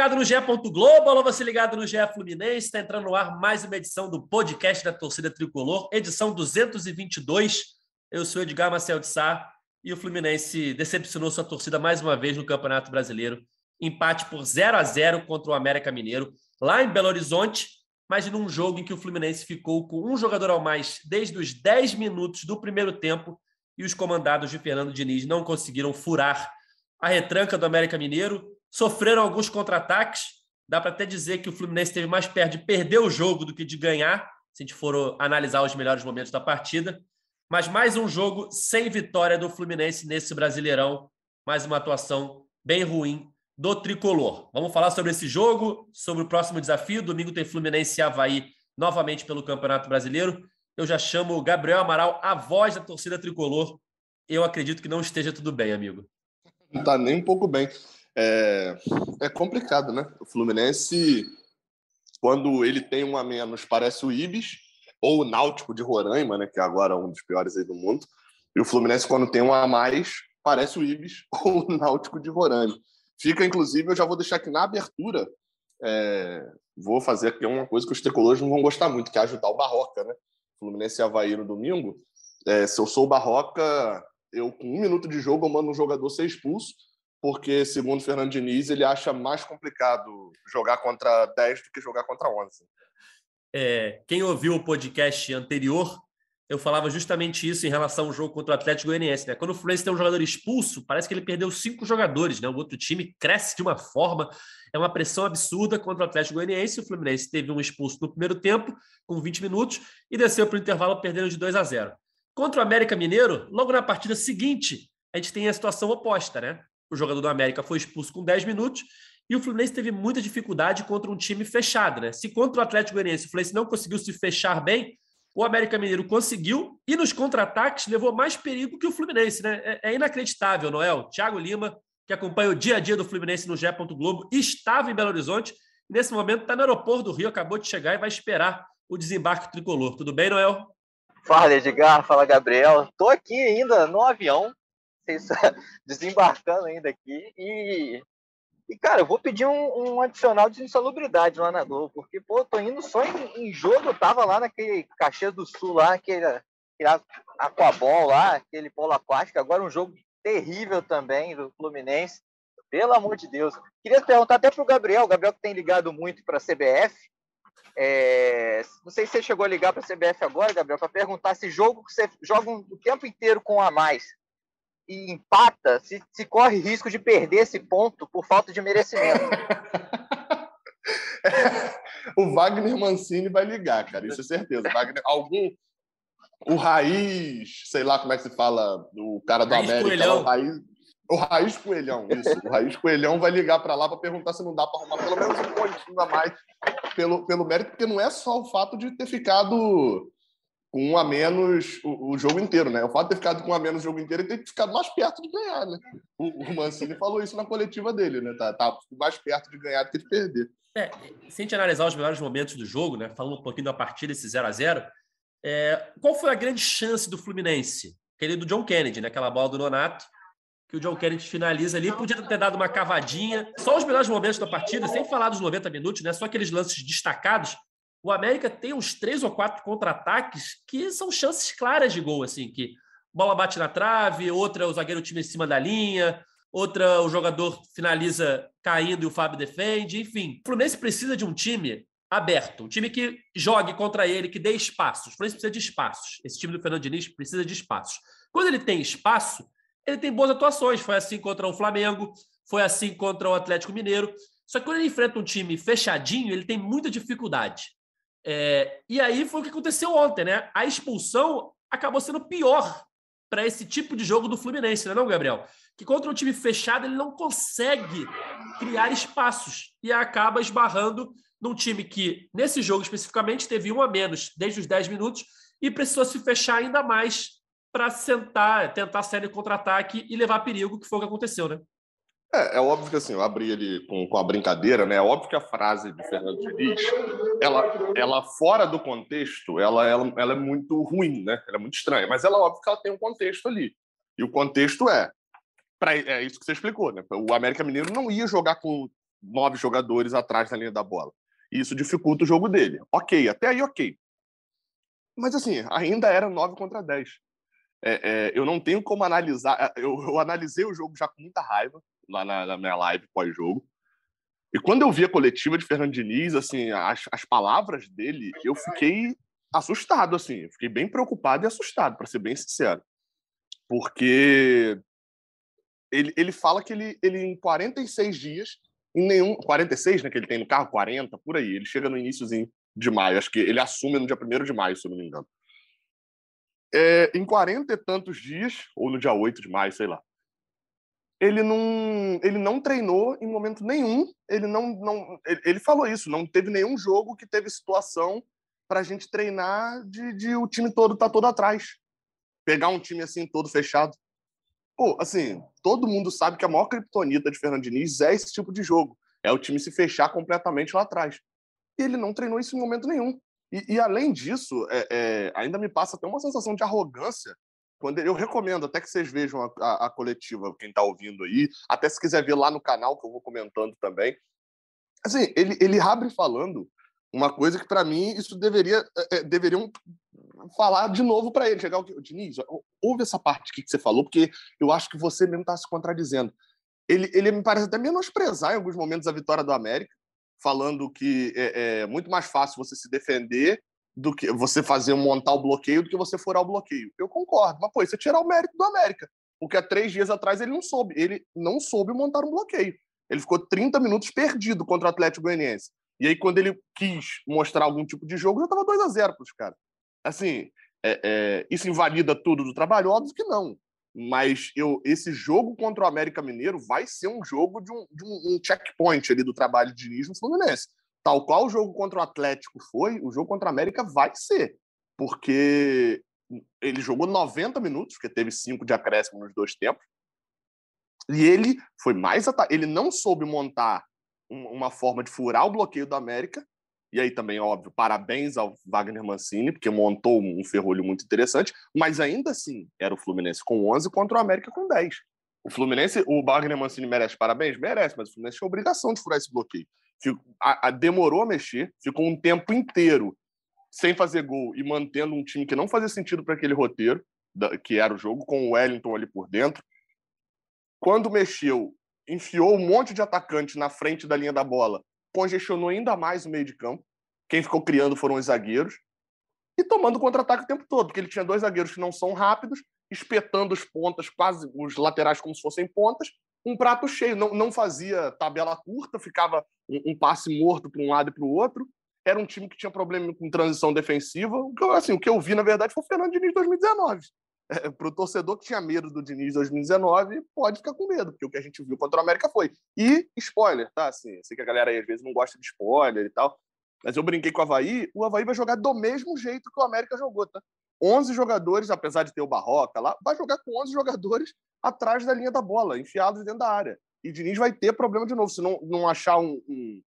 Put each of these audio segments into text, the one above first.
ligado no GE. Globo, alô você ligado no GE Fluminense. Está entrando no ar mais uma edição do podcast da torcida tricolor, edição 222. Eu sou Edgar Marcel de Sá e o Fluminense decepcionou sua torcida mais uma vez no Campeonato Brasileiro. Empate por 0 a 0 contra o América Mineiro, lá em Belo Horizonte, mas num jogo em que o Fluminense ficou com um jogador ao mais desde os 10 minutos do primeiro tempo e os comandados de Fernando Diniz não conseguiram furar a retranca do América Mineiro sofreram alguns contra-ataques. Dá para até dizer que o Fluminense esteve mais perto de perder o jogo do que de ganhar, se a gente for analisar os melhores momentos da partida. Mas mais um jogo sem vitória do Fluminense nesse Brasileirão. Mais uma atuação bem ruim do tricolor. Vamos falar sobre esse jogo, sobre o próximo desafio. Domingo tem Fluminense e Havaí novamente pelo Campeonato Brasileiro. Eu já chamo o Gabriel Amaral, a voz da torcida tricolor. Eu acredito que não esteja tudo bem, amigo. Não está nem um pouco bem é, é complicado, né? O Fluminense, quando ele tem um a menos, parece o Ibis, ou o Náutico de Roraima, né? Que é agora um dos piores aí do mundo. E o Fluminense, quando tem um a mais, parece o Ibis ou o Náutico de Roraima. Fica, inclusive, eu já vou deixar aqui na abertura, é, vou fazer aqui uma coisa que os tricolores não vão gostar muito, que é ajudar o Barroca, né? Fluminense e Havaí no domingo. É, se eu sou o Barroca, eu com um minuto de jogo eu mando um jogador ser expulso porque, segundo Fernando Diniz, ele acha mais complicado jogar contra 10 do que jogar contra 11. É, quem ouviu o podcast anterior, eu falava justamente isso em relação ao jogo contra o Atlético Goianiense. Né? Quando o Fluminense tem um jogador expulso, parece que ele perdeu cinco jogadores. Né? O outro time cresce de uma forma, é uma pressão absurda contra o Atlético Goianiense. O Fluminense teve um expulso no primeiro tempo, com 20 minutos, e desceu para o intervalo perdendo de 2 a 0. Contra o América Mineiro, logo na partida seguinte, a gente tem a situação oposta, né? O jogador do América foi expulso com 10 minutos e o Fluminense teve muita dificuldade contra um time fechado, né? Se contra o Atlético Goianiense o Fluminense não conseguiu se fechar bem, o América Mineiro conseguiu e nos contra-ataques levou mais perigo que o Fluminense, né? É, é inacreditável, Noel. Thiago Lima, que acompanha o dia a dia do Fluminense no Gé. Globo, estava em Belo Horizonte e nesse momento está no aeroporto do Rio, acabou de chegar e vai esperar o desembarque tricolor. Tudo bem, Noel? Fala, Edgar. Fala, Gabriel. Estou aqui ainda no avião desembarcando ainda aqui. E, e, cara, eu vou pedir um, um, adicional de insalubridade lá na Globo, porque, pô, tô indo só em, em jogo, eu tava lá naquele Caxias do Sul, lá, aquele, aquele Aquabol lá, aquele polo aquático, agora um jogo terrível também do Fluminense. Pelo amor de Deus. Queria perguntar até pro Gabriel, o Gabriel que tem ligado muito para a CBF. É, não sei se você chegou a ligar para a CBF agora, Gabriel, para perguntar se jogo que você joga o tempo inteiro com a mais e empata, se, se corre risco de perder esse ponto por falta de merecimento. o Wagner Mancini vai ligar, cara, isso é certeza. Wagner, algum. O Raiz, sei lá como é que se fala, o cara do Raiz América, Coelhão. o Raiz, o Raiz Coelhão, isso. O Raiz Coelhão vai ligar para lá para perguntar se não dá para arrumar pelo menos um pontinho a mais pelo, pelo mérito, porque não é só o fato de ter ficado com um a menos o, o, jogo inteiro, né? O fato de ter ficado com um a menos o jogo inteiro, ele tem ficado mais perto de ganhar, né? O, o Mancini falou isso na coletiva dele, né? Tá, tá mais perto de ganhar do que de perder. É, se a gente analisar os melhores momentos do jogo, né? Falando um pouquinho da partida, esse 0 a 0 é, qual foi a grande chance do Fluminense? Aquele do John Kennedy, né? Aquela bola do Nonato, que o John Kennedy finaliza ali, podia ter dado uma cavadinha. Só os melhores momentos da partida, sem falar dos 90 minutos, né? Só aqueles lances destacados o América tem uns três ou quatro contra-ataques que são chances claras de gol, assim, que bola bate na trave, outra o zagueiro time em cima da linha, outra o jogador finaliza caindo e o Fábio defende, enfim. O Fluminense precisa de um time aberto, um time que jogue contra ele, que dê espaços. O Fluminense precisa de espaços. Esse time do Fernando Diniz precisa de espaços. Quando ele tem espaço, ele tem boas atuações. Foi assim contra o Flamengo, foi assim contra o Atlético Mineiro. Só que quando ele enfrenta um time fechadinho, ele tem muita dificuldade. É, e aí foi o que aconteceu ontem, né? A expulsão acabou sendo pior para esse tipo de jogo do Fluminense, não é não, Gabriel? Que contra um time fechado ele não consegue criar espaços e acaba esbarrando num time que, nesse jogo especificamente, teve um a menos desde os 10 minutos e precisou se fechar ainda mais para sentar, tentar sair no contra-ataque e levar perigo, que foi o que aconteceu, né? É, é, óbvio que assim, eu abri ele com, com a brincadeira, né? É óbvio que a frase de Fernando Diniz, ela, ela fora do contexto, ela, ela, ela é muito ruim, né? Ela é muito estranha, mas ela óbvio que ela tem um contexto ali. E o contexto é, pra, é isso que você explicou, né? O América Mineiro não ia jogar com nove jogadores atrás da linha da bola. E isso dificulta o jogo dele. Ok, até aí ok. Mas assim, ainda era nove contra dez. É, é, eu não tenho como analisar. Eu, eu, analisei o jogo já com muita raiva lá na, na minha live pós-jogo. E quando eu vi a coletiva de Fernando Diniz, assim, as, as palavras dele, eu fiquei assustado, assim. Fiquei bem preocupado e assustado, para ser bem sincero. Porque ele, ele fala que ele, ele, em 46 dias, em nenhum. 46, né? Que ele tem no carro, 40, por aí. Ele chega no iníciozinho de maio. Acho que ele assume no dia 1 de maio, se eu não me engano. É, em 40 e tantos dias, ou no dia 8 de maio, sei lá, ele não, ele não treinou em momento nenhum. Ele não, não ele, falou isso. Não teve nenhum jogo que teve situação para a gente treinar de, de, o time todo tá todo atrás, pegar um time assim todo fechado. Pô, assim, todo mundo sabe que a maior criptonita de Fernando Diniz é esse tipo de jogo. É o time se fechar completamente lá atrás. E ele não treinou isso em momento nenhum. E, e além disso, é, é, ainda me passa até uma sensação de arrogância quando eu recomendo até que vocês vejam a, a, a coletiva, quem está ouvindo aí, até se quiser ver lá no canal, que eu vou comentando também. Assim, ele, ele abre falando uma coisa que, para mim, isso deveria é, deveriam falar de novo para ele. Chegar o Diniz, ouve essa parte que você falou, porque eu acho que você mesmo está se contradizendo. Ele, ele me parece até menosprezar em alguns momentos a vitória do América, falando que é, é muito mais fácil você se defender do que você fazer montar o bloqueio do que você furar o bloqueio. Eu concordo, mas pô, você tirar o mérito do América, porque há três dias atrás ele não soube, ele não soube montar um bloqueio. Ele ficou 30 minutos perdido contra o Atlético Goianiense. E aí, quando ele quis mostrar algum tipo de jogo, já estava 2 a 0 para os caras. Assim, é, é, isso invalida tudo do trabalho? Óbvio que não. Mas eu, esse jogo contra o América Mineiro vai ser um jogo de um, de um, um checkpoint ali do trabalho de Diniz no Fluminense. Tal qual o jogo contra o Atlético foi, o jogo contra o América vai ser. Porque ele jogou 90 minutos, porque teve cinco de acréscimo nos dois tempos. E ele foi mais ele não soube montar uma forma de furar o bloqueio do América. E aí também, óbvio, parabéns ao Wagner Mancini, porque montou um ferrolho muito interessante, mas ainda assim, era o Fluminense com 11 contra o América com 10. O Fluminense, o Wagner Mancini merece parabéns? Merece, mas o Fluminense tinha obrigação de furar esse bloqueio. A, a, demorou a mexer, ficou um tempo inteiro sem fazer gol e mantendo um time que não fazia sentido para aquele roteiro, da, que era o jogo, com o Wellington ali por dentro. Quando mexeu, enfiou um monte de atacante na frente da linha da bola, congestionou ainda mais o meio de campo. Quem ficou criando foram os zagueiros. E tomando contra-ataque o tempo todo, porque ele tinha dois zagueiros que não são rápidos, espetando os pontas, quase os laterais como se fossem pontas, um prato cheio. Não, não fazia tabela curta, ficava um, um passe morto para um lado e para o outro. Era um time que tinha problema com transição defensiva. O que, eu, assim, o que eu vi, na verdade, foi o Fernando Diniz 2019. É, para o torcedor que tinha medo do Diniz 2019, pode ficar com medo, porque o que a gente viu contra o América foi. E, spoiler, tá? Assim, sei que a galera aí às vezes não gosta de spoiler e tal, mas eu brinquei com o Havaí, o Havaí vai jogar do mesmo jeito que o América jogou, tá? 11 jogadores, apesar de ter o Barroca lá, vai jogar com 11 jogadores atrás da linha da bola, enfiados dentro da área. E Diniz vai ter problema de novo, se não, não achar um, um,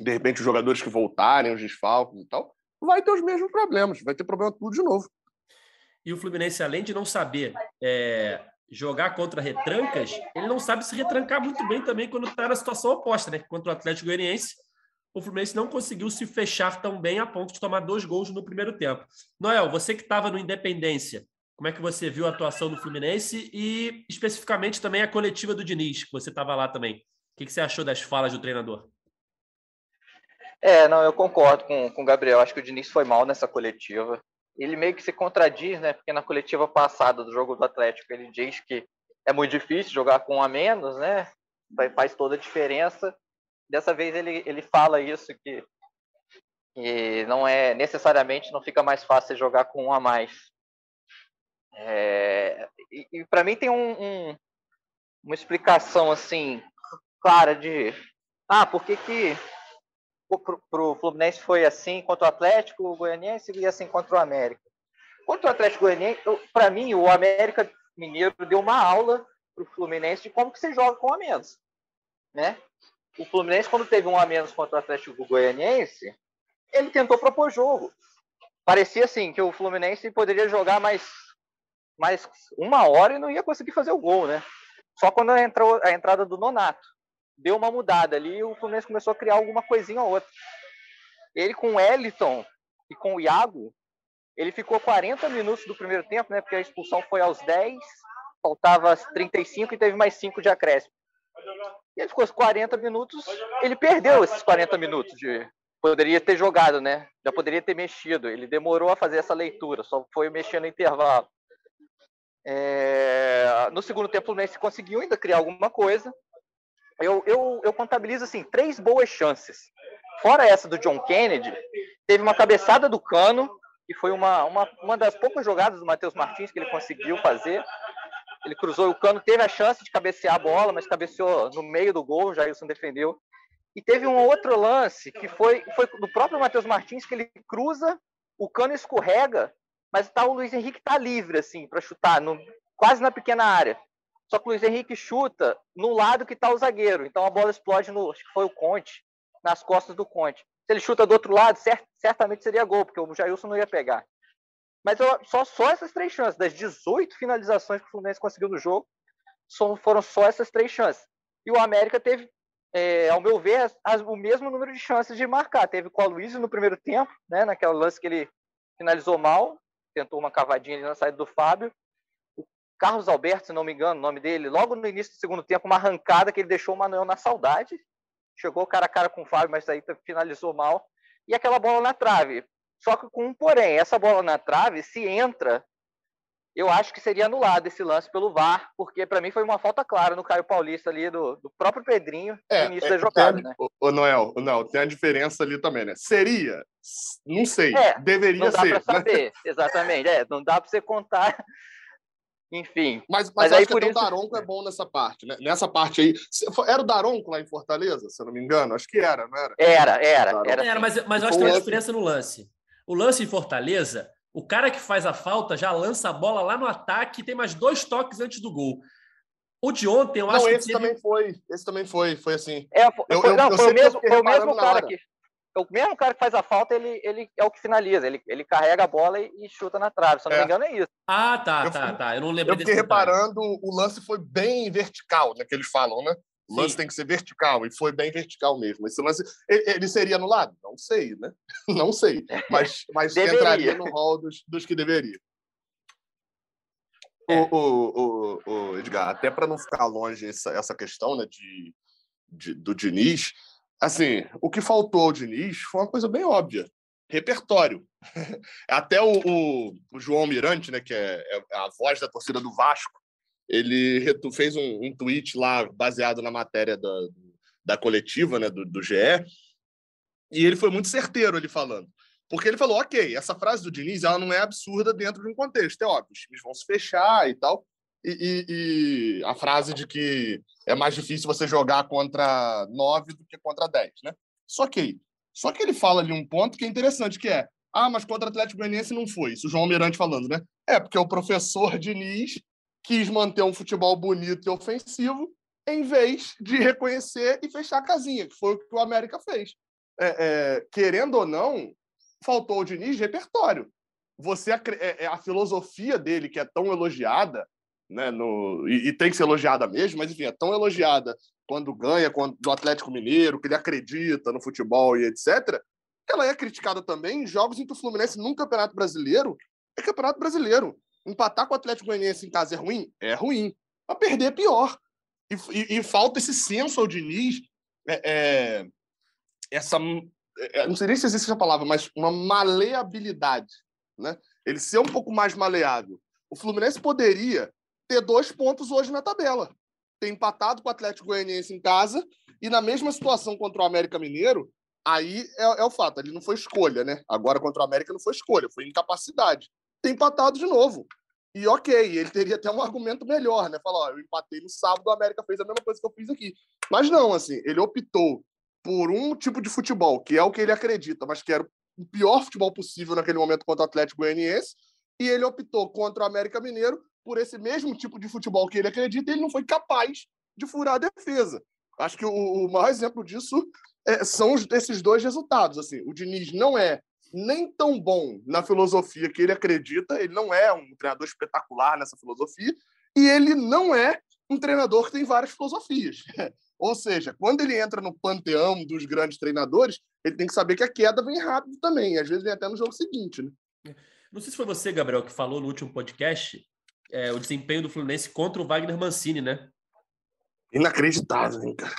De repente, os jogadores que voltarem, os desfalques e tal, vai ter os mesmos problemas, vai ter problema tudo de novo. E o Fluminense, além de não saber é, jogar contra retrancas, ele não sabe se retrancar muito bem também quando está na situação oposta, né? Contra o Atlético Goianiense, o Fluminense não conseguiu se fechar tão bem a ponto de tomar dois gols no primeiro tempo. Noel, você que estava no Independência, como é que você viu a atuação do Fluminense e especificamente também a coletiva do Diniz, que você estava lá também? O que, que, você achou das falas do treinador? É, não, eu concordo com, com o Gabriel. Acho que o Diniz foi mal nessa coletiva. Ele meio que se contradiz, né? Porque na coletiva passada do jogo do Atlético ele diz que é muito difícil jogar com um a menos, né? Faz toda a diferença dessa vez ele, ele fala isso que, que não é necessariamente não fica mais fácil jogar com um a mais. É, e, e para mim tem um, um, uma explicação assim clara de ah por que que para o Fluminense foi assim contra o Atlético o Goianiense e assim contra o América. Contra o Atlético Goianiense, para mim o América Mineiro deu uma aula para o Fluminense de como que se joga com a menos, né? O Fluminense, quando teve um a menos contra o Atlético Goianiense, ele tentou propor jogo. Parecia assim que o Fluminense poderia jogar mais, mais uma hora e não ia conseguir fazer o gol, né? Só quando entrou a entrada do Nonato. deu uma mudada ali e o Fluminense começou a criar alguma coisinha ou outra. Ele com o Eliton e com o Iago, ele ficou 40 minutos do primeiro tempo, né? Porque a expulsão foi aos 10, faltava 35 e teve mais 5 de acréscimo. E ele ficou 40 minutos, ele perdeu esses 40 minutos de poderia ter jogado, né? Já poderia ter mexido. Ele demorou a fazer essa leitura, só foi mexer no intervalo. É... No segundo tempo, o Fluminense conseguiu ainda criar alguma coisa. Eu, eu, eu contabilizo assim três boas chances. Fora essa do John Kennedy, teve uma cabeçada do Cano, que foi uma, uma, uma das poucas jogadas do Matheus Martins que ele conseguiu fazer. Ele cruzou o Cano, teve a chance de cabecear a bola, mas cabeceou no meio do gol, o Jailson defendeu. E teve um outro lance que foi, foi do próprio Matheus Martins, que ele cruza, o Cano escorrega, mas tá, o Luiz Henrique tá livre, assim, para chutar, no, quase na pequena área. Só que o Luiz Henrique chuta no lado que tá o zagueiro. Então a bola explode no. Acho que foi o Conte, nas costas do Conte. Se ele chuta do outro lado, cert, certamente seria gol, porque o Jailson não ia pegar. Mas eu, só, só essas três chances. Das 18 finalizações que o Fluminense conseguiu no jogo, só, foram só essas três chances. E o América teve, é, ao meu ver, as, o mesmo número de chances de marcar. Teve com o Luiz no primeiro tempo, né, naquela lance que ele finalizou mal, tentou uma cavadinha ali na saída do Fábio. O Carlos Alberto, se não me engano, o nome dele, logo no início do segundo tempo, uma arrancada que ele deixou o Manuel na saudade. Chegou cara a cara com o Fábio, mas aí finalizou mal. E aquela bola na trave. Só que com um porém, essa bola na trave, se entra, eu acho que seria anulado esse lance pelo VAR, porque para mim foi uma falta clara no Caio Paulista ali, do, do próprio Pedrinho, é, no início é, da jogada. Tem, né? o, Noel, não, tem a diferença ali também, né? Seria, não sei, é, deveria não dá ser. Pra saber, né? exatamente, é, não dá para você contar. Enfim. Mas, mas, mas aí, por isso... o Daronco é bom nessa parte, né? Nessa parte aí. Era o Daronco lá em Fortaleza, se eu não me engano? Acho que era, não era? Era, era. Era, era mas, mas eu acho que tem uma diferença no lance. O lance em Fortaleza, o cara que faz a falta já lança a bola lá no ataque e tem mais dois toques antes do gol. O de ontem, eu não, acho que. Esse também foi. Esse também foi. Foi assim. É, foi, eu, eu, não, eu foi, o mesmo, foi o mesmo cara que. O mesmo cara que faz a falta, ele, ele é o que finaliza. Ele, ele carrega a bola e, e chuta na trave. Se eu não é. me engano, é isso. Ah, tá, tá, tá. Eu não lembro Eu fiquei reparando, o lance foi bem vertical, né? Que eles falam, né? O lance Sim. tem que ser vertical, e foi bem vertical mesmo.Esse lance, ele seria anulado? Não sei, né? Não sei. Mas, mas entraria no rol dos, dos que deveria. É. O, o, o, o, Edgar, até para não ficar longe essa, essa questão né, de, de, do Diniz, assim, o que faltou ao Diniz foi uma coisa bem óbvia. Repertório. Até o, o, o João Mirante, né, que é, é a voz da torcida do Vasco, ele fez um, um tweet lá baseado na matéria da, da coletiva né, do, do GE, e ele foi muito certeiro ali falando. Porque ele falou, ok, essa frase do Diniz ela não é absurda dentro de um contexto, é óbvio, os times vão se fechar e tal, e, e, e, a frase de que é mais difícil você jogar contra nove do que contra dez, né? Só que, só que ele fala ali um ponto que é interessante, que é, ah, mas contra o Atlético Goianiense não foi, isso o João Almirante falando, né? É, porque o professor Diniz quis manter um futebol bonito e ofensivo, em vez de reconhecer e fechar a casinha, que foi o que o América fez. É, é, querendo ou não, faltou o Diniz repertório. Você a, é, é, a filosofia dele, que é tão elogiada, né, no, e, e, tem que ser elogiada mesmo, mas enfim, é tão elogiada quando ganha quando, do Atlético Mineiro, que ele acredita no futebol e etc., ela é criticada também em jogos em que o Fluminense, num campeonato brasileiro, é campeonato brasileiro. Empatar com o Atlético Goianiense em casa é ruim? É ruim. Mas perder é pior. E, e, e falta esse senso ao Diniz, é, é, essa. É, não sei nem se existe essa palavra, mas uma maleabilidade. Né? Ele ser um pouco mais maleável. O Fluminense poderia ter dois pontos hoje na tabela. Ter empatado com o Atlético Goianiense em casa e na mesma situação contra o América Mineiro, aí é, é, o fato, ele não foi escolha, né? Agora contra o América não foi escolha, foi incapacidade ter empatado de novo. E ok, ele teria até um argumento melhor, né? Falar, ó, eu empatei no sábado, a América fez a mesma coisa que eu fiz aqui. Mas não, assim, ele optou por um tipo de futebol, que é o que ele acredita, mas que era o pior futebol possível naquele momento contra o Atlético Goianiense, e ele optou contra o América Mineiro por esse mesmo tipo de futebol que ele acredita, e ele não foi capaz de furar a defesa. Acho que o, o maior exemplo disso é, são esses dois resultados. Assim, o Diniz não é nem tão bom na filosofia que ele acredita, ele não é um treinador espetacular nessa filosofia, e ele não é um treinador que tem várias filosofias. Ou seja, quando ele entra no panteão dos grandes treinadores, ele tem que saber que a queda vem rápido também. E às vezes vem até no jogo seguinte, né? Não sei se foi você, Gabriel, que falou no último podcast é, o desempenho do Fluminense contra o Wagner Mancini, né? Inacreditável, hein, cara?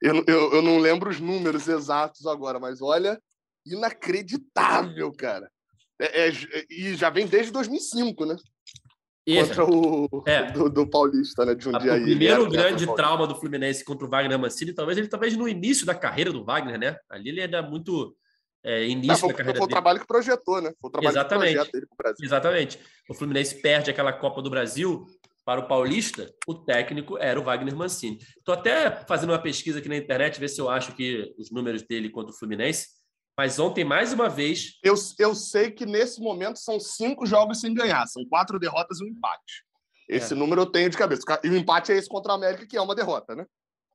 Eu, eu, eu não lembro os números exatos agora, mas olha, inacreditável, cara. É, é, e já vem desde 2005, né? Contra o é. do, do, Paulista, né? De um dia O primeiro grande trauma do Fluminense contra o Wagner Mancini, talvez ele talvez no início da carreira do Wagner, né? Ali ele era muito é, início foi, da carreira foi o trabalho que projetou, né? Foi o trabalho Exatamente. que dele Brasil. Exatamente. O Fluminense perde aquela Copa do Brasil para o Paulista, o técnico era o Wagner Mancini. Estou até fazendo uma pesquisa aqui na internet, ver se eu acho que os números dele contra o Fluminense. Mas ontem, mais uma vez. Eu, eu sei que nesse momento são cinco jogos sem ganhar, são quatro derrotas e um empate. Esse é. número eu tenho de cabeça. E o empate é esse contra a América, que é uma derrota, né?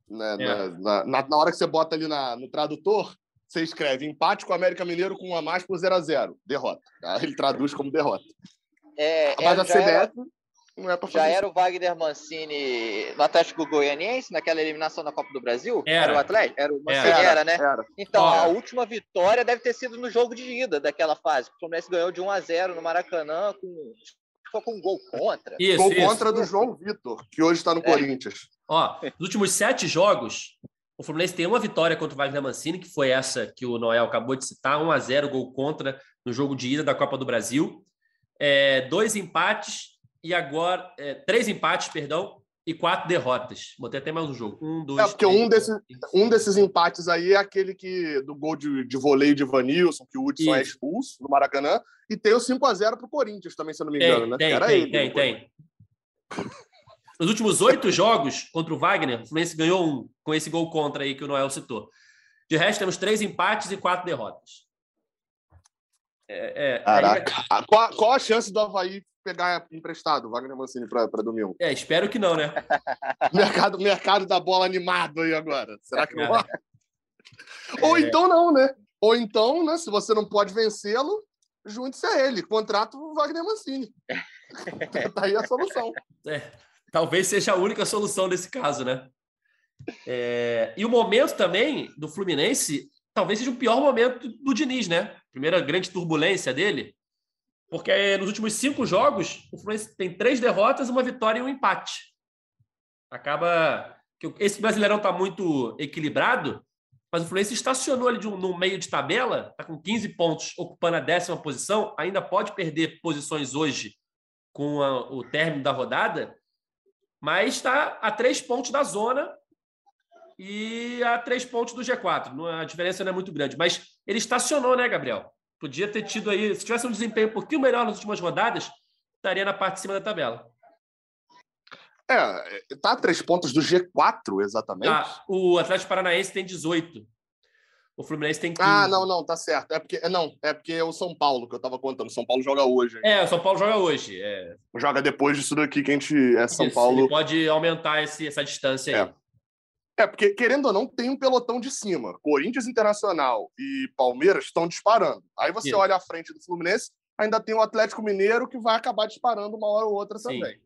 Na, é. na, na, na hora que você bota ali na, no tradutor, você escreve empate com o América Mineiro com um a mais por 0 a 0 derrota. Aí ele traduz como derrota. É, Mas é, a CBF era, não é para Já era o Wagner Mancini no Atlético Goianiense, naquela eliminação da Copa do Brasil? Era, era o Atlético? Era o Mancini, era, era né? Era. Então, a última vitória deve ter sido no jogo de ida daquela fase. O Fluminense ganhou de 1 a 0 no Maracanã com foi com um gol contra. Isso, gol isso. contra do João Vitor, que hoje está no é. Corinthians. Ó, nos últimos sete jogos, o Fluminense tem uma vitória contra o Wagner Mancini, que foi essa que o Noel acabou de citar, 1 a 0 gol contra no jogo de ida da Copa do Brasil. É, dois empates e agora é, três empates, perdão, e quatro derrotas. Botei até mais um jogo. Um, dois, é, porque três, um, desses, um desses empates aí é aquele que do gol de, de voleio de Vanilson, que o Hudson é expulso no Maracanã, e tem o 5 a 0 para o Corinthians também, se eu não me engano, tem, né? Tem, Era tem, ele, tem, tem. Nos últimos oito jogos contra o Wagner, o Fluminense ganhou um com esse gol contra aí que o Noel citou. De resto, temos três empates e quatro derrotas. É, é, Caraca. Aí... Qual, qual, a chance do Havaí pegar emprestado Wagner Mancini para domingo? É, espero que não, né? mercado, mercado da bola animado aí agora. Será que não vai? Ou é. então não, né? Ou então, né, se você não pode vencê-lo, junte-se a ele. Contrato o Wagner Mancini. tá aí a solução. É talvez seja a única solução nesse caso, né? É, e o momento também do Fluminense talvez seja o pior momento do Diniz, né? Primeira grande turbulência dele, porque nos últimos cinco jogos o Fluminense tem três derrotas, uma vitória e um empate. Acaba que esse Brasileirão está muito equilibrado, mas o Fluminense estacionou ali um, no meio de tabela, está com 15 pontos, ocupando a décima posição, ainda pode perder posições hoje com a, o término da rodada, mas está a três pontos da zona e a três pontos do G4. A diferença não é muito grande, mas ele estacionou, né, Gabriel? Podia ter tido aí, se tivesse um desempenho um pouquinho melhor nas últimas rodadas, estaria na parte de cima da tabela. É, tá a três pontos do G4, exatamente. Tá. O Atlético Paranaense tem 18. O Fluminense tem 15. Ah, não, não, tá certo. É porque, não, é porque é o São Paulo que eu tava contando. São Paulo joga hoje. É, o São Paulo joga hoje. É... Joga depois disso daqui que a gente é São Isso, Paulo. Ele pode aumentar esse, essa distância aí. É. porque, querendo ou não, tem um pelotão de cima. Corinthians Internacional e Palmeiras estão disparando. Aí você Isso. olha à frente do Fluminense, ainda tem o Atlético Mineiro que vai acabar disparando uma hora ou outra Sim. também.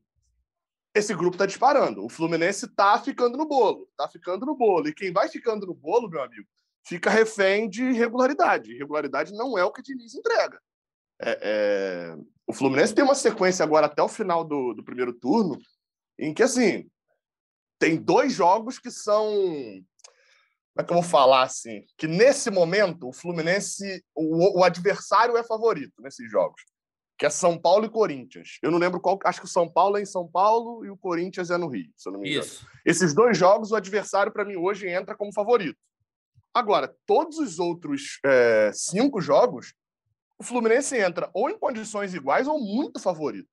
Esse grupo está disparando. O Fluminense está ficando no bolo. Está ficando no bolo. E quem vai ficando no bolo, meu amigo, fica refém de regularidade. Regularidade não é o que o Diniz entrega. É, é... O Fluminense tem uma sequência agora até o final do, do primeiro turno em que, assim, tem dois jogos que são. Como é que eu vou falar assim? Que nesse momento o Fluminense, o, o adversário é favorito nesses jogos, que é São Paulo e Corinthians. Eu não lembro qual, acho que o São Paulo é em São Paulo e o Corinthians é no Rio, se eu não me engano. Isso. Esses dois jogos, o adversário para mim hoje entra como favorito. Agora, todos os outros é, cinco jogos, o Fluminense entra ou em condições iguais ou muito favorito.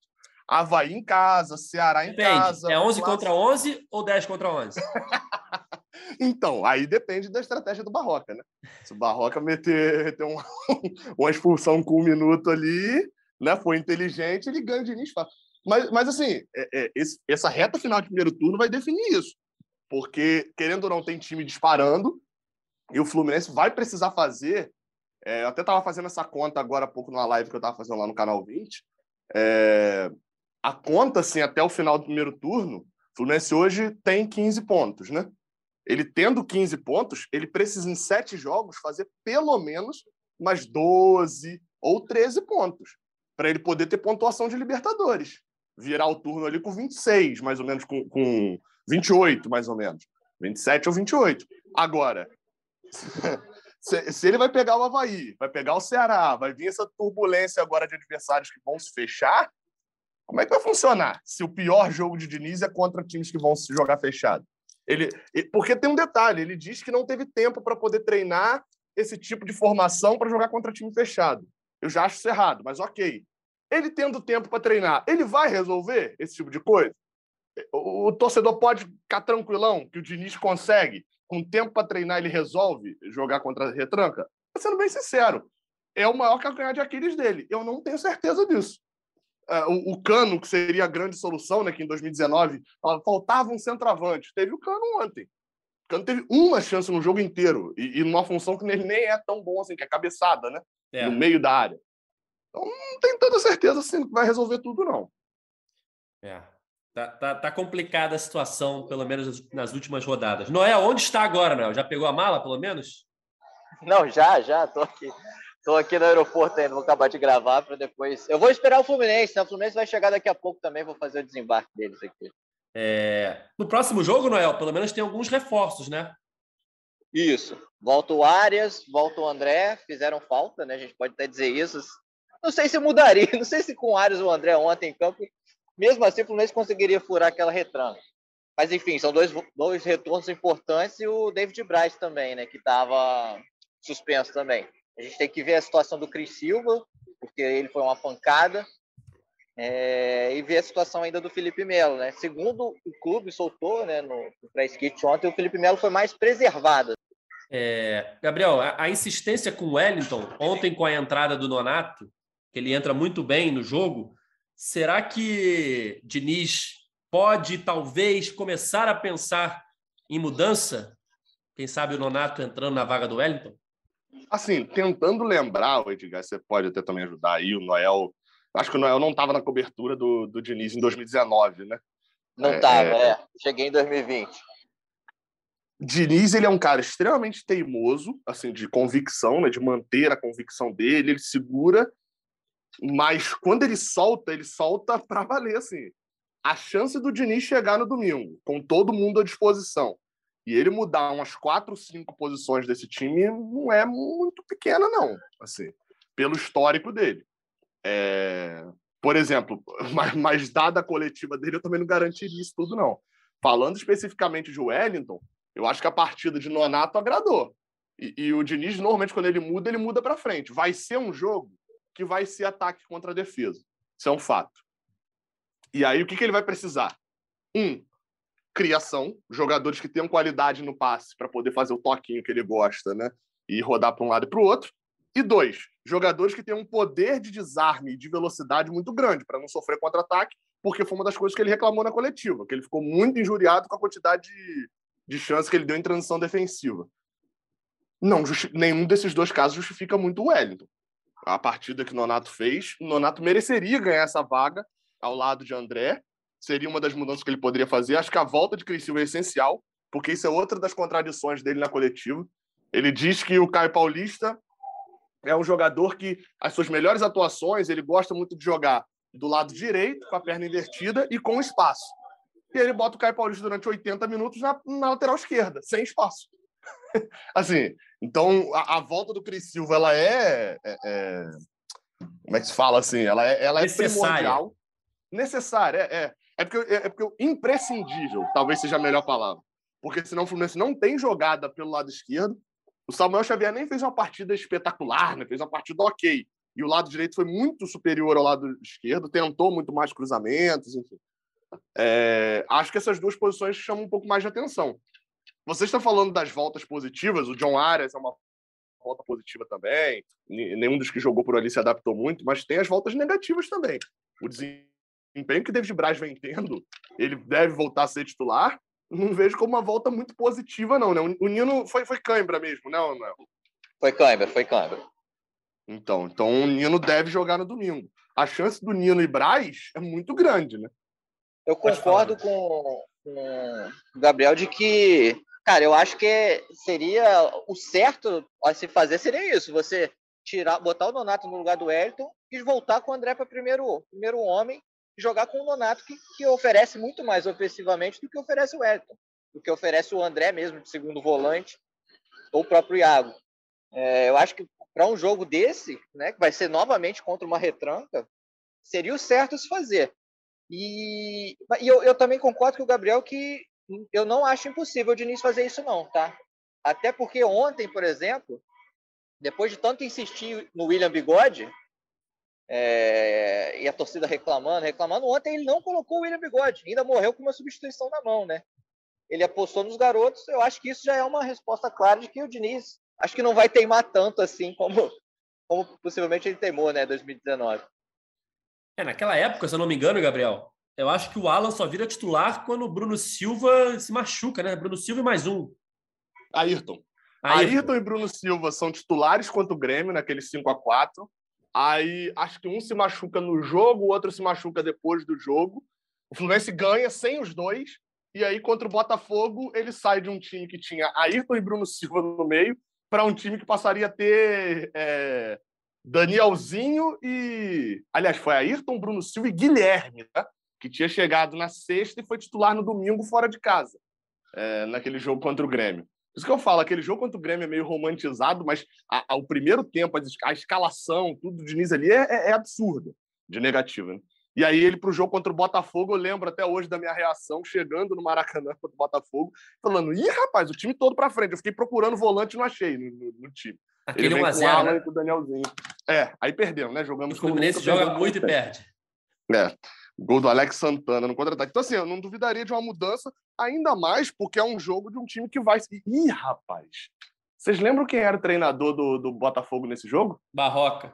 Havaí em casa, Ceará em depende. casa. É 11 contra 11 ou 10 contra 11? então, aí depende da estratégia do Barroca, né? Se o Barroca meter, meter uma, uma expulsão com um minuto ali, né, foi inteligente, ele ganha o Diniz fácil. Mas, mas assim, é, é, esse, essa reta final de primeiro turno vai definir isso. Porque, querendo ou não, tem time disparando, e o Fluminense vai precisar fazer. É, eu até estava fazendo essa conta agora há pouco numa live que eu estava fazendo lá no canal 20. É, a conta, assim, até o final do primeiro turno, o Fluminense hoje tem 15 pontos, né? Ele tendo 15 pontos, ele precisa em sete jogos fazer pelo menos mais 12 ou 13 pontos para ele poder ter pontuação de Libertadores. Virar o turno ali com 26, mais ou menos, com, com 28, mais ou menos. 27 ou 28. Agora, se, ele vai pegar o Havaí, vai pegar o Ceará, vai vir essa turbulência agora de adversários que vão se fechar, como é que vai funcionar se o pior jogo de Diniz é contra times que vão se jogar fechado? Ele, porque tem um detalhe, ele diz que não teve tempo para poder treinar esse tipo de formação para jogar contra time fechado. Eu já acho isso errado, mas ok. Ele tendo tempo para treinar, ele vai resolver esse tipo de coisa? O, o torcedor pode ficar tranquilão que o Diniz consegue com tempo para treinar, ele resolve jogar contra a retranca? Sendo bem sincero, é o maior calcanhar de Aquiles dele. Eu não tenho certeza disso. Uh, o, o, Cano, que seria a grande solução, né, que em 2019 faltava um centroavante. Teve o Cano ontem. O Cano teve uma chance no jogo inteiro, e, e numa função que ele nem é tão bom assim, que é cabeçada, né? É. No meio da área. Então não tem tanta certeza assim que vai resolver tudo, não. É. Tá, tá, tá, complicada a situação, pelo menos nas últimas rodadas. Noel, onde está agora, Noel? Já pegou a mala, pelo menos? Não, já, já. Tô aqui. Tô aqui no aeroporto ainda, vou acabar de gravar para depois. Eu vou esperar o Fluminense, né? O Fluminense vai chegar daqui a pouco também, vou fazer o desembarque deles aqui. É... No próximo jogo, Noel, pelo menos tem alguns reforços, né? Isso. Volta o Arias, volta o André, fizeram falta, né? A gente pode até dizer isso. Não sei se mudaria, não sei se com o Arias ou o André ontem em campo mesmo assim, o Fluminense conseguiria furar aquela retranca. Mas, enfim, são dois, dois retornos importantes e o David Braz também, né? Que estava suspenso também. A gente tem que ver a situação do Cris Silva, porque ele foi uma pancada. É, e ver a situação ainda do Felipe Melo, né? Segundo o clube soltou, né, no, kit ontem, o Felipe Melo foi mais preservado. É, Gabriel, a, a, insistência com o Wellington, ontem com a entrada do Nonato, que ele entra muito bem no jogo, Será que Diniz pode, talvez, começar a pensar em mudança? Quem sabe o Nonato entrando na vaga do Wellington? Assim, tentando lembrar, o Edgar, você pode até também ajudar aí, o Noel. Acho que o Noel não estava na cobertura do, do Diniz em 2019, né? Não estava, é, é. Cheguei em 2020. Diniz, ele é um cara extremamente teimoso, assim, de convicção, né? De manter a convicção dele, ele segura mas quando ele solta, ele solta para valer, assim. A chance do Diniz chegar no domingo, com todo mundo à disposição, e ele mudar umas quatro, cinco posições desse time não é muito pequena, não, assim, pelo histórico dele. É... Por exemplo, mas, mas dada a coletiva dele, eu também não garantiria isso tudo, não. Falando especificamente de Wellington, eu acho que a partida de Nonato agradou. E, e o Diniz, normalmente, quando ele muda, ele muda para frente. Vai ser um jogo que vai ser ataque contra defesa. Isso é um fato. E aí, o que, que ele vai precisar? Um, criação, jogadores que tenham qualidade no passe para poder fazer o toquinho que ele gosta, né? E rodar para um lado e para o outro. E dois, jogadores que tenham um poder de desarme e de velocidade muito grande para não sofrer contra-ataque, porque foi uma das coisas que ele reclamou na coletiva, que ele ficou muito injuriado com a quantidade de, de chances que ele deu em transição defensiva. Não, nenhum desses dois casos justifica muito o Wellington a partida que o Nonato fez. O Nonato mereceria ganhar essa vaga ao lado de André. Seria uma das mudanças que ele poderia fazer. Acho que a volta de Criciúma é essencial, porque isso é outra das contradições dele na coletiva. Ele diz que o Caio Paulista é um jogador que as suas melhores atuações, ele gosta muito de jogar do lado direito, com a perna invertida e com espaço. E ele bota o Caio Paulista durante 80 minutos na, na lateral esquerda, sem espaço. assim, então a, a, volta do Cris Silva ela é, é, é, como é que se fala assim? Ela é, ela é primordial, necessária, é, é, é porque é, é porque imprescindível, talvez seja a melhor palavra, porque senão o Fluminense não tem jogada pelo lado esquerdo. O Samuel Xavier nem fez uma partida espetacular, né? Fez uma partida ok. E o lado direito foi muito superior ao lado esquerdo, tentou muito mais cruzamentos, enfim. É, acho que essas duas posições chamam um pouco mais de atenção. Vocês estão falando das voltas positivas, o John Arias é uma volta positiva também, nenhum dos que jogou por ali se adaptou muito, mas tem as voltas negativas também. O desempenho que David Braz vem tendo, ele deve voltar a ser titular, não vejo como uma volta muito positiva, não, né? O Nino foi, foi cãibra mesmo, não, não? Foi cãibra, foi cãibra. Então, então o Nino deve jogar no domingo. A chance do Nino e Braz é muito grande, né? Eu concordo com, com o Gabriel de que cara, eu acho que seria o certo a se fazer seria isso, você tirar, botar o Nonato no lugar do Wellington e voltar com o André para primeiro, primeiro homem jogar com o Nonato que, que oferece muito mais ofensivamente do que oferece o Wellington, do que oferece o André mesmo de segundo volante ou o próprio Iago. É, eu acho que para um jogo desse, né, que vai ser novamente contra uma retranca, seria o certo se fazer. E, e eu, eu, também concordo com o Gabriel que eu não acho impossível o Diniz fazer isso não, tá? Até porque ontem, por exemplo, depois de tanto insistir no William Bigode, é, e a torcida reclamando, reclamando, ontem ele não colocou o William Bigode, ainda morreu com uma substituição na mão, né? Ele apostou nos garotos, eu acho que isso já é uma resposta clara de que o Diniz acho que não vai teimar tanto assim como, como possivelmente ele teimou, né, 2019. É, naquela época, se eu não me engano, Gabriel, eu acho que o Alan só vira titular quando o Bruno Silva se machuca, né? Bruno Silva e mais um. Ayrton. Ayrton, Ayrton e Bruno Silva são titulares contra o Grêmio, naquele 5 a 4 Aí acho que um se machuca no jogo, o outro se machuca depois do jogo. O Fluminense ganha sem os dois. E aí, contra o Botafogo, ele sai de um time que tinha Ayrton e Bruno Silva no meio para um time que passaria a ter é, Danielzinho e. Aliás, foi Ayrton, Bruno Silva e Guilherme, né? que tinha chegado na sexta e foi titular no domingo fora de casa, é, naquele jogo contra o Grêmio. Por isso que eu falo, aquele jogo contra o Grêmio é meio romantizado, mas a, a, o primeiro tempo, a, escalação, tudo do Diniz ali é, é, é absurdo de negativo. Né? E aí ele para o jogo contra o Botafogo, eu lembro até hoje da minha reação, chegando no Maracanã contra o Botafogo, falando, ih, rapaz, o time todo para frente. Eu fiquei procurando volante e não achei no, no, no time. Aquele 1x0, né? com o Danielzinho. É, aí perdemos, né? Jogamos o Fluminense joga muito e perde. É. Gol do Alex Santana no contra-ataque. Então, assim, eu não duvidaria de uma mudança, ainda mais porque é um jogo de um time que vai. Ih, rapaz! Vocês lembram quem era o treinador do, do Botafogo nesse jogo? Barroca.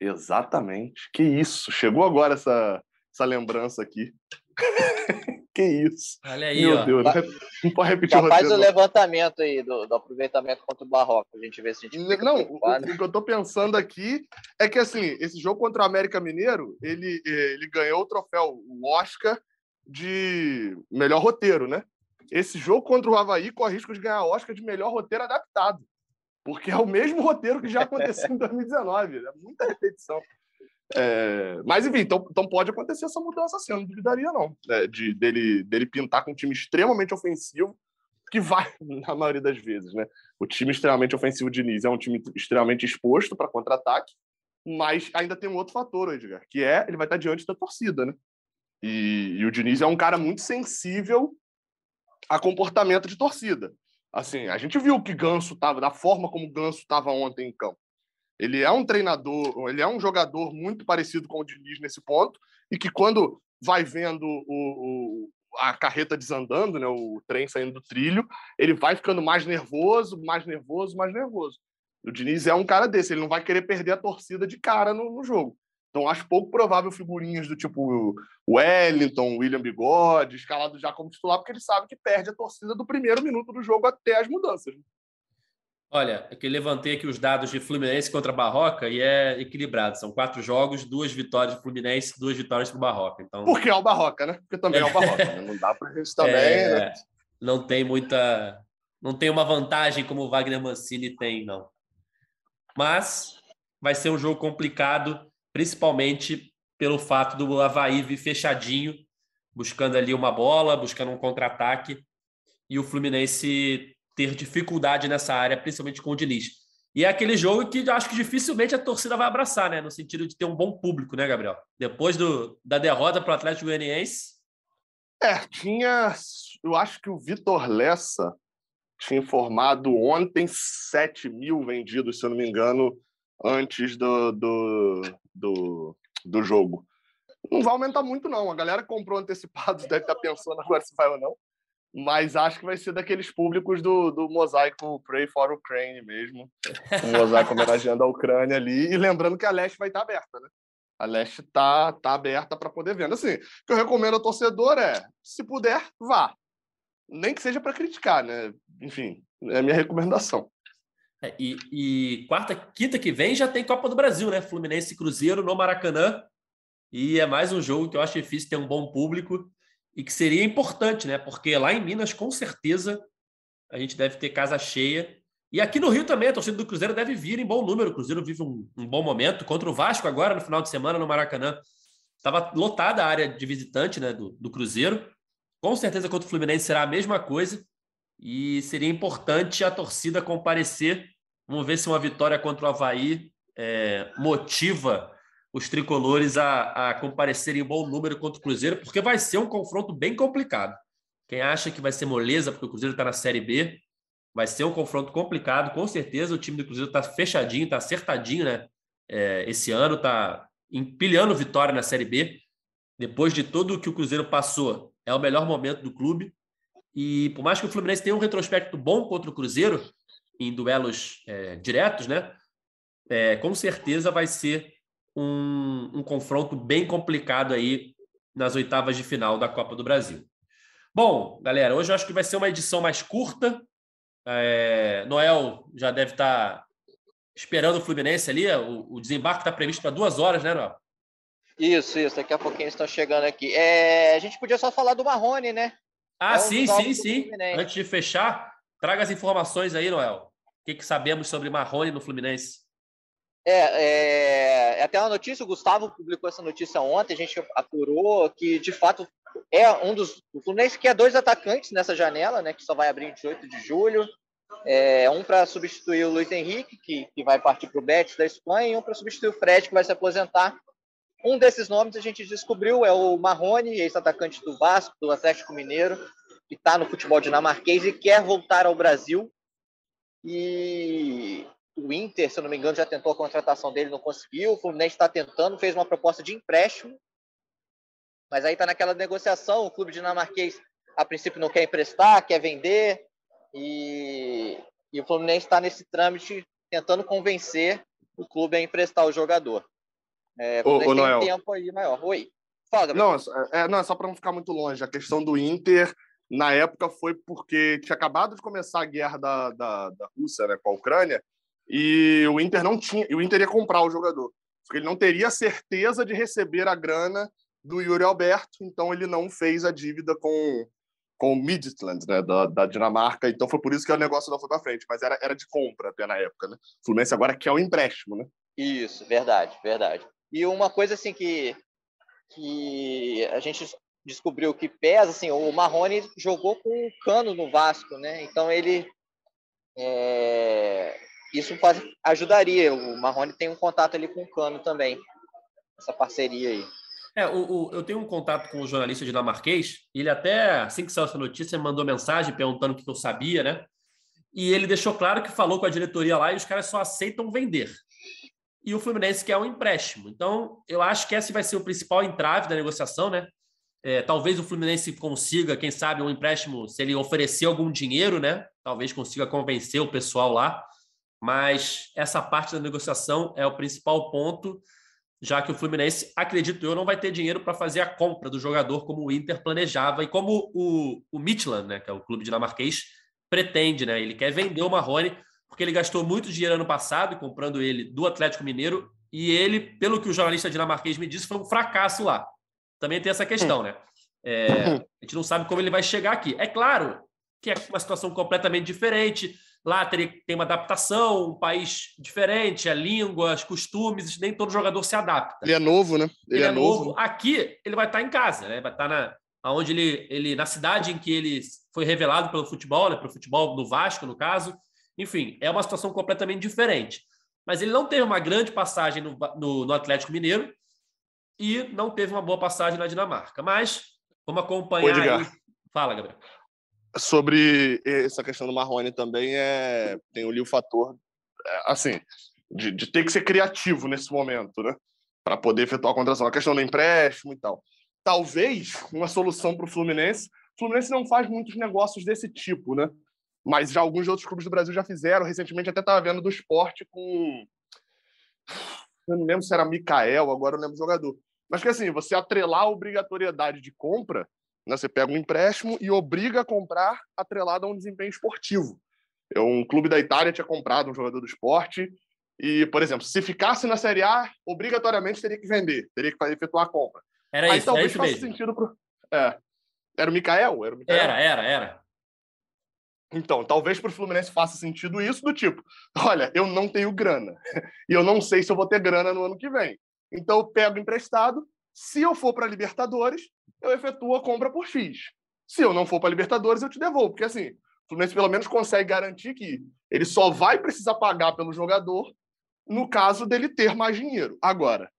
Exatamente. Que isso. Chegou agora essa, essa lembrança aqui. que isso. Olha aí, Meu ó. Deus, não pode repetir Já o faz o levantamento aí do, do, aproveitamento contra o Barroca, a gente ver se a gente Não, o, o, que eu tô pensando aqui é que, assim, esse jogo contra o América Mineiro, ele, ele ganhou o troféu, o Oscar de melhor roteiro, né? Esse jogo contra o Havaí corre risco de ganhar o Oscar de melhor roteiro adaptado. Porque é o mesmo roteiro que já aconteceu em 2019. É muita repetição. É, mas, enfim, então, então pode acontecer essa mudança assim, eu não duvidaria, não. É, de, dele, dele pintar com um time extremamente ofensivo, que vai, na maioria das vezes, né? O time extremamente ofensivo de Diniz é um time extremamente exposto para contra-ataque, mas ainda tem um outro fator, Edgar, que é ele vai estar diante da torcida, né? E, e o Diniz é um cara muito sensível a comportamento de torcida. Assim, a gente viu que Ganso estava, da forma como Ganso estava ontem em campo. Ele é um treinador, ele é um jogador muito parecido com o Diniz nesse ponto, e que quando vai vendo o, o, a carreta desandando, né, o trem saindo do trilho, ele vai ficando mais nervoso, mais nervoso, mais nervoso. O Diniz é um cara desse, ele não vai querer perder a torcida de cara no, no jogo. Então, acho pouco provável figurinhas do tipo Wellington, William Bigode, escalado já como titular, porque ele sabe que perde a torcida do primeiro minuto do jogo até as mudanças. Olha, é que eu levantei aqui os dados de Fluminense contra Barroca e é equilibrado. São quatro jogos, duas vitórias do Fluminense, duas vitórias do Barroca. Então... Porque é o Barroca, né? Porque também é, o Barroca. Né? Não dá para gente também. É... Né? Não tem muita. Não tem uma vantagem como o Wagner Mancini tem, não. Mas vai ser um jogo complicado, principalmente pelo fato do Havaí vir fechadinho, buscando ali uma bola, buscando um contra-ataque, e o Fluminense ter dificuldade nessa área, principalmente com o Diniz. E é aquele jogo que eu acho que dificilmente a torcida vai abraçar, né? No sentido de ter um bom público, né, Gabriel? Depois do, da derrota para o Atlético Goianiense. É, tinha. Eu acho que o Vitor Lessa tinha informado ontem 7 mil vendidos, se eu não me engano, antes do, do, do, do jogo. Não vai aumentar muito, não. A galera comprou antecipado, deve estar pensando agora se vai ou não mas acho que vai ser daqueles públicos do, do mosaico Pray for Ukraine mesmo. Um mosaico homenageando a Ucrânia ali. E lembrando que a leste vai estar aberta, né? A leste tá, tá aberta para poder ver. Assim, o que eu recomendo ao torcedor é, se puder, vá. Nem que seja para criticar, né? Enfim, é a minha recomendação. É, e, e, quarta, quinta que vem já tem Copa do Brasil, né? Fluminense Cruzeiro no Maracanã. E é mais um jogo que eu acho difícil ter um bom público e que seria importante, né? Porque lá em Minas, com certeza, a gente deve ter casa cheia. E aqui no Rio também, a torcida do Cruzeiro deve vir em bom número. O Cruzeiro vive um, um bom momento. Contra o Vasco agora, no final de semana, no Maracanã. Estava lotada a área de visitante né, do, do Cruzeiro. Com certeza contra o Fluminense será a mesma coisa. E seria importante a torcida comparecer. Vamos ver se uma vitória contra o Havaí é, motiva os tricolores a, a comparecerem em bom número contra o Cruzeiro, porque vai ser um confronto bem complicado. Quem acha que vai ser moleza, porque o Cruzeiro está na Série B, vai ser um confronto complicado. Com certeza o time do Cruzeiro está fechadinho, está acertadinho, né? É, esse ano está empilhando vitória na Série B. Depois de tudo o que o Cruzeiro passou, é o melhor momento do clube. E por mais que o Fluminense tenha um retrospecto bom contra o Cruzeiro, em duelos é, diretos, né? É, com certeza vai ser um, um confronto bem complicado aí nas oitavas de final da Copa do Brasil. Bom, galera, hoje eu acho que vai ser uma edição mais curta. É, Noel já deve estar tá esperando o Fluminense ali. O, o desembarque está previsto para duas horas, né, Noel? Isso, isso. Daqui a pouquinho estão chegando aqui. É, a gente podia só falar do Marrone, né? Ah, é um sim, sim, sim. Antes de fechar, traga as informações aí, Noel. O que, que sabemos sobre Marrone no Fluminense? É, é, é, até uma notícia, o Gustavo publicou essa notícia ontem, a gente apurou que, de fato, é um dos. O Fluminense quer dois atacantes nessa janela, né? Que só vai abrir em 18 de julho. É, um para substituir o Luiz Henrique, que, que vai partir para o Betis da Espanha, e um para substituir o Fred, que vai se aposentar. Um desses nomes a gente descobriu é o Marrone, ex-atacante do Vasco, do Atlético Mineiro, que está no futebol dinamarquês e quer voltar ao Brasil. E o Inter, se eu não me engano, já tentou a contratação dele, não conseguiu. O Fluminense está tentando, fez uma proposta de empréstimo. Mas aí está naquela negociação. O clube dinamarquês, a princípio, não quer emprestar, quer vender. E, e o Fluminense está nesse trâmite tentando convencer o clube a emprestar o jogador. É, o, o Noel. tempo aí maior. Oi. Fala, não, é, não, é só para não ficar muito longe. A questão do Inter, na época, foi porque tinha acabado de começar a guerra da, da, da Rússia né, com a Ucrânia e o Inter não tinha, o Inter ia comprar o jogador, porque ele não teria certeza de receber a grana do Yuri Alberto, então ele não fez a dívida com com o Midtjylland, né, da, da, Dinamarca, então foi por isso que o negócio não foi para frente, mas era, era de compra até na época, né? O Fluminense agora quer o empréstimo, né? Isso, verdade, verdade. E uma coisa assim que que a gente descobriu que pesa, assim, o Marrone jogou com o Cano no Vasco, né? Então ele é, isso faz, ajudaria. O Marrone tem um contato ali com o Cano também, essa parceria aí. É, o, o, eu tenho um contato com o jornalista dinamarquês, ele até, assim que saiu essa notícia, mandou mensagem perguntando o que eu sabia, né? E ele deixou claro que falou com a diretoria lá e os caras só aceitam vender. E o Fluminense quer um empréstimo. Então, eu acho que esse vai ser o principal entrave da negociação, né? É, talvez o Fluminense consiga, quem sabe, um empréstimo, se ele oferecer algum dinheiro, né? Talvez consiga convencer o pessoal lá mas essa parte da negociação é o principal ponto, já que o Fluminense, acredito eu, não vai ter dinheiro para fazer a compra do jogador como o Inter planejava e como o, o Midland, né, que é o clube dinamarquês, pretende. Né? Ele quer vender o Marrone, porque ele gastou muito dinheiro ano passado comprando ele do Atlético Mineiro e ele, pelo que o jornalista dinamarquês me disse, foi um fracasso lá. Também tem essa questão, né? É, a gente não sabe como ele vai chegar aqui. É claro que é uma situação completamente diferente Lá tem uma adaptação, um país diferente, a língua, os costumes, nem todo jogador se adapta. Ele é novo, né? Ele, ele é, é novo. novo. Aqui, ele vai estar em casa, né? Vai estar na, onde ele, ele, na cidade em que ele foi revelado pelo futebol, né? pelo futebol do Vasco, no caso. Enfim, é uma situação completamente diferente. Mas ele não teve uma grande passagem no, no, no Atlético Mineiro e não teve uma boa passagem na Dinamarca. Mas vamos acompanhar. Aí. Fala, Gabriel sobre essa questão do Marrone também é tem ali o fator é, assim de, de, ter que ser criativo nesse momento, né, para poder efetuar a contratação. A questão do empréstimo e tal. Talvez uma solução para o Fluminense. O Fluminense não faz muitos negócios desse tipo, né? Mas já alguns outros clubes do Brasil já fizeram. Recentemente até estava vendo do esporte com eu não lembro se era Mikael, agora eu lembro do jogador. Mas que assim, você atrelar a obrigatoriedade de compra né? Você pega um empréstimo e obriga a comprar atrelado a um desempenho esportivo. Um clube da Itália tinha comprado um jogador do esporte e, por exemplo, se ficasse na Série A, obrigatoriamente teria que vender, teria que efetuar a compra. Era Aí isso, talvez faça mesmo. sentido pro... É. Era o Mikael? Era, o Mikael? era, era, era. Então, talvez para o Fluminense faça sentido isso, do tipo: olha, eu não tenho grana, e eu não sei se eu vou ter grana no ano que vem. Então, eu pego emprestado. Se eu for para Libertadores, eu efetuo a compra por X. Se eu não for para Libertadores, eu te devolvo. Porque assim, o Fluminense pelo menos consegue garantir que ele só vai precisar pagar pelo jogador no caso dele ter mais dinheiro. Agora,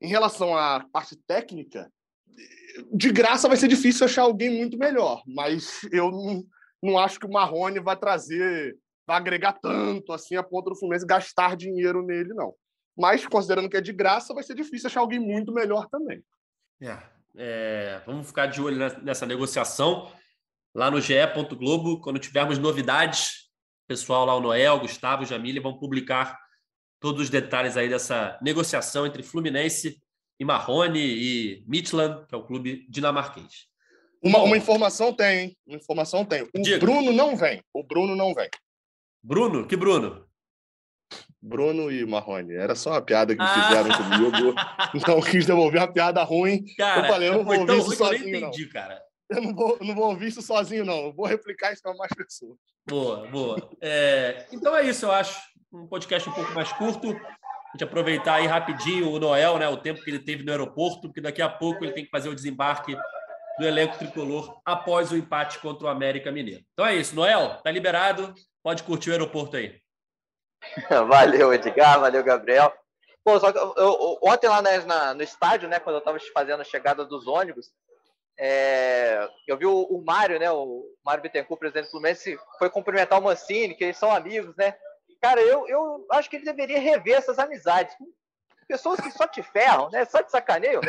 em relação à parte técnica, de graça vai ser difícil achar alguém muito melhor, mas eu não, não acho que o Marrone vai trazer, vai agregar tanto assim a ponto do Fluminense gastar dinheiro nele, não. Mas, considerando que é de graça, vai ser difícil achar alguém muito melhor também. É, é, vamos ficar de olho nessa negociação lá no GE. Globo. Quando tivermos novidades, pessoal lá, o Noel, Gustavo, Jamile, vão publicar todos os detalhes aí dessa negociação entre Fluminense e Marrone e Midland, que é o clube dinamarquês. Uma, uma informação tem, hein? Uma informação tem. O Diga. Bruno não vem. O Bruno não vem. Bruno? Que Bruno? Bruno e Marrone. Era só uma piada que ah. fizeram comigo. Não quis devolver uma piada ruim. Cara, eu falei, eu não vou ouvir isso sozinho, eu entendi, não. cara. Eu não vou, não vou ouvir isso sozinho, não. Eu vou replicar isso para mais pessoas. Boa, boa. É, então é isso, eu acho. Um podcast um pouco mais curto. A gente aproveitar aí rapidinho o Noel, né? O tempo que ele teve no aeroporto, porque daqui a pouco ele tem que fazer o desembarque do elenco tricolor após o empate contra o América Mineiro. Então é isso, Noel, tá liberado. Pode curtir o aeroporto aí. Valeu, Edgar, valeu, Gabriel. Pô, só que eu, eu, ontem lá na, no estádio, né, quando eu estava fazendo a chegada dos ônibus, é, eu vi o, o Mário, né, o Mário Bittencourt, presidente do Fluminense, foi cumprimentar o Mancini, que eles são amigos, né? Cara, eu, eu acho que ele deveria rever essas amizades. Pessoas que só te ferram, né, só te sacaneiam,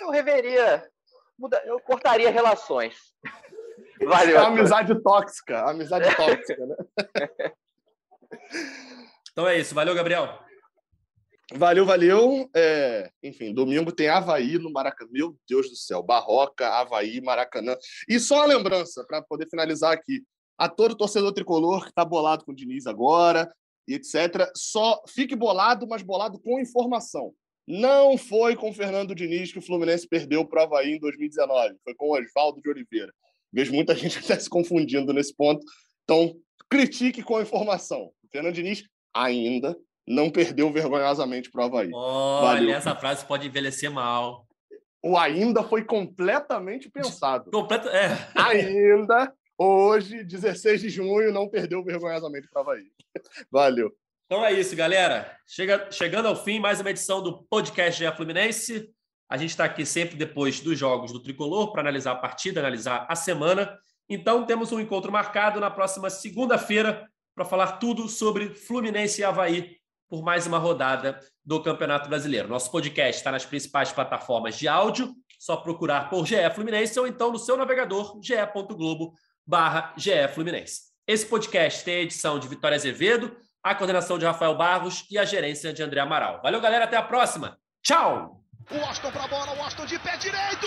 eu reveria, muda, eu cortaria relações. Valeu. É amizade tóxica, amizade tóxica, né? Então é isso. Valeu, Gabriel. Valeu, valeu. É, enfim, domingo tem Havaí no Maracanã. Meu Deus do céu. Barroca, Havaí, Maracanã. E só uma lembrança, para poder finalizar aqui. A todo torcedor tricolor que está bolado com o Diniz agora, e etc. Só fique bolado, mas bolado com informação. Não foi com Fernando Diniz que o Fluminense perdeu para o Havaí em 2019. Foi com Oswaldo de Oliveira. Vejo muita gente até se confundindo nesse ponto. Então, critique com informação. O Fernando Diniz ainda não perdeu vergonhosamente para o Havaí. Olha, Valeu. essa frase pode envelhecer mal. O ainda foi completamente pensado. Completo, é. Ainda, hoje, 16 de junho, não perdeu vergonhosamente para o Havaí. Valeu. Então é isso, galera. Chega, chegando ao fim, mais uma edição do podcast GE Fluminense. A gente está aqui sempre depois dos jogos do Tricolor para analisar a partida, analisar a semana. Então, temos um encontro marcado na próxima segunda-feira para falar tudo sobre Fluminense e Havaí por mais uma rodada do Campeonato Brasileiro. Nosso podcast está nas principais plataformas de áudio, só procurar por GE Fluminense ou então no seu navegador ge.globo barra Fluminense. Esse podcast tem a edição de Vitória Azevedo, a coordenação de Rafael Barros e a gerência de André Amaral. Valeu, galera, até a próxima. Tchau! O Austin para a bola, o Austin de pé direito!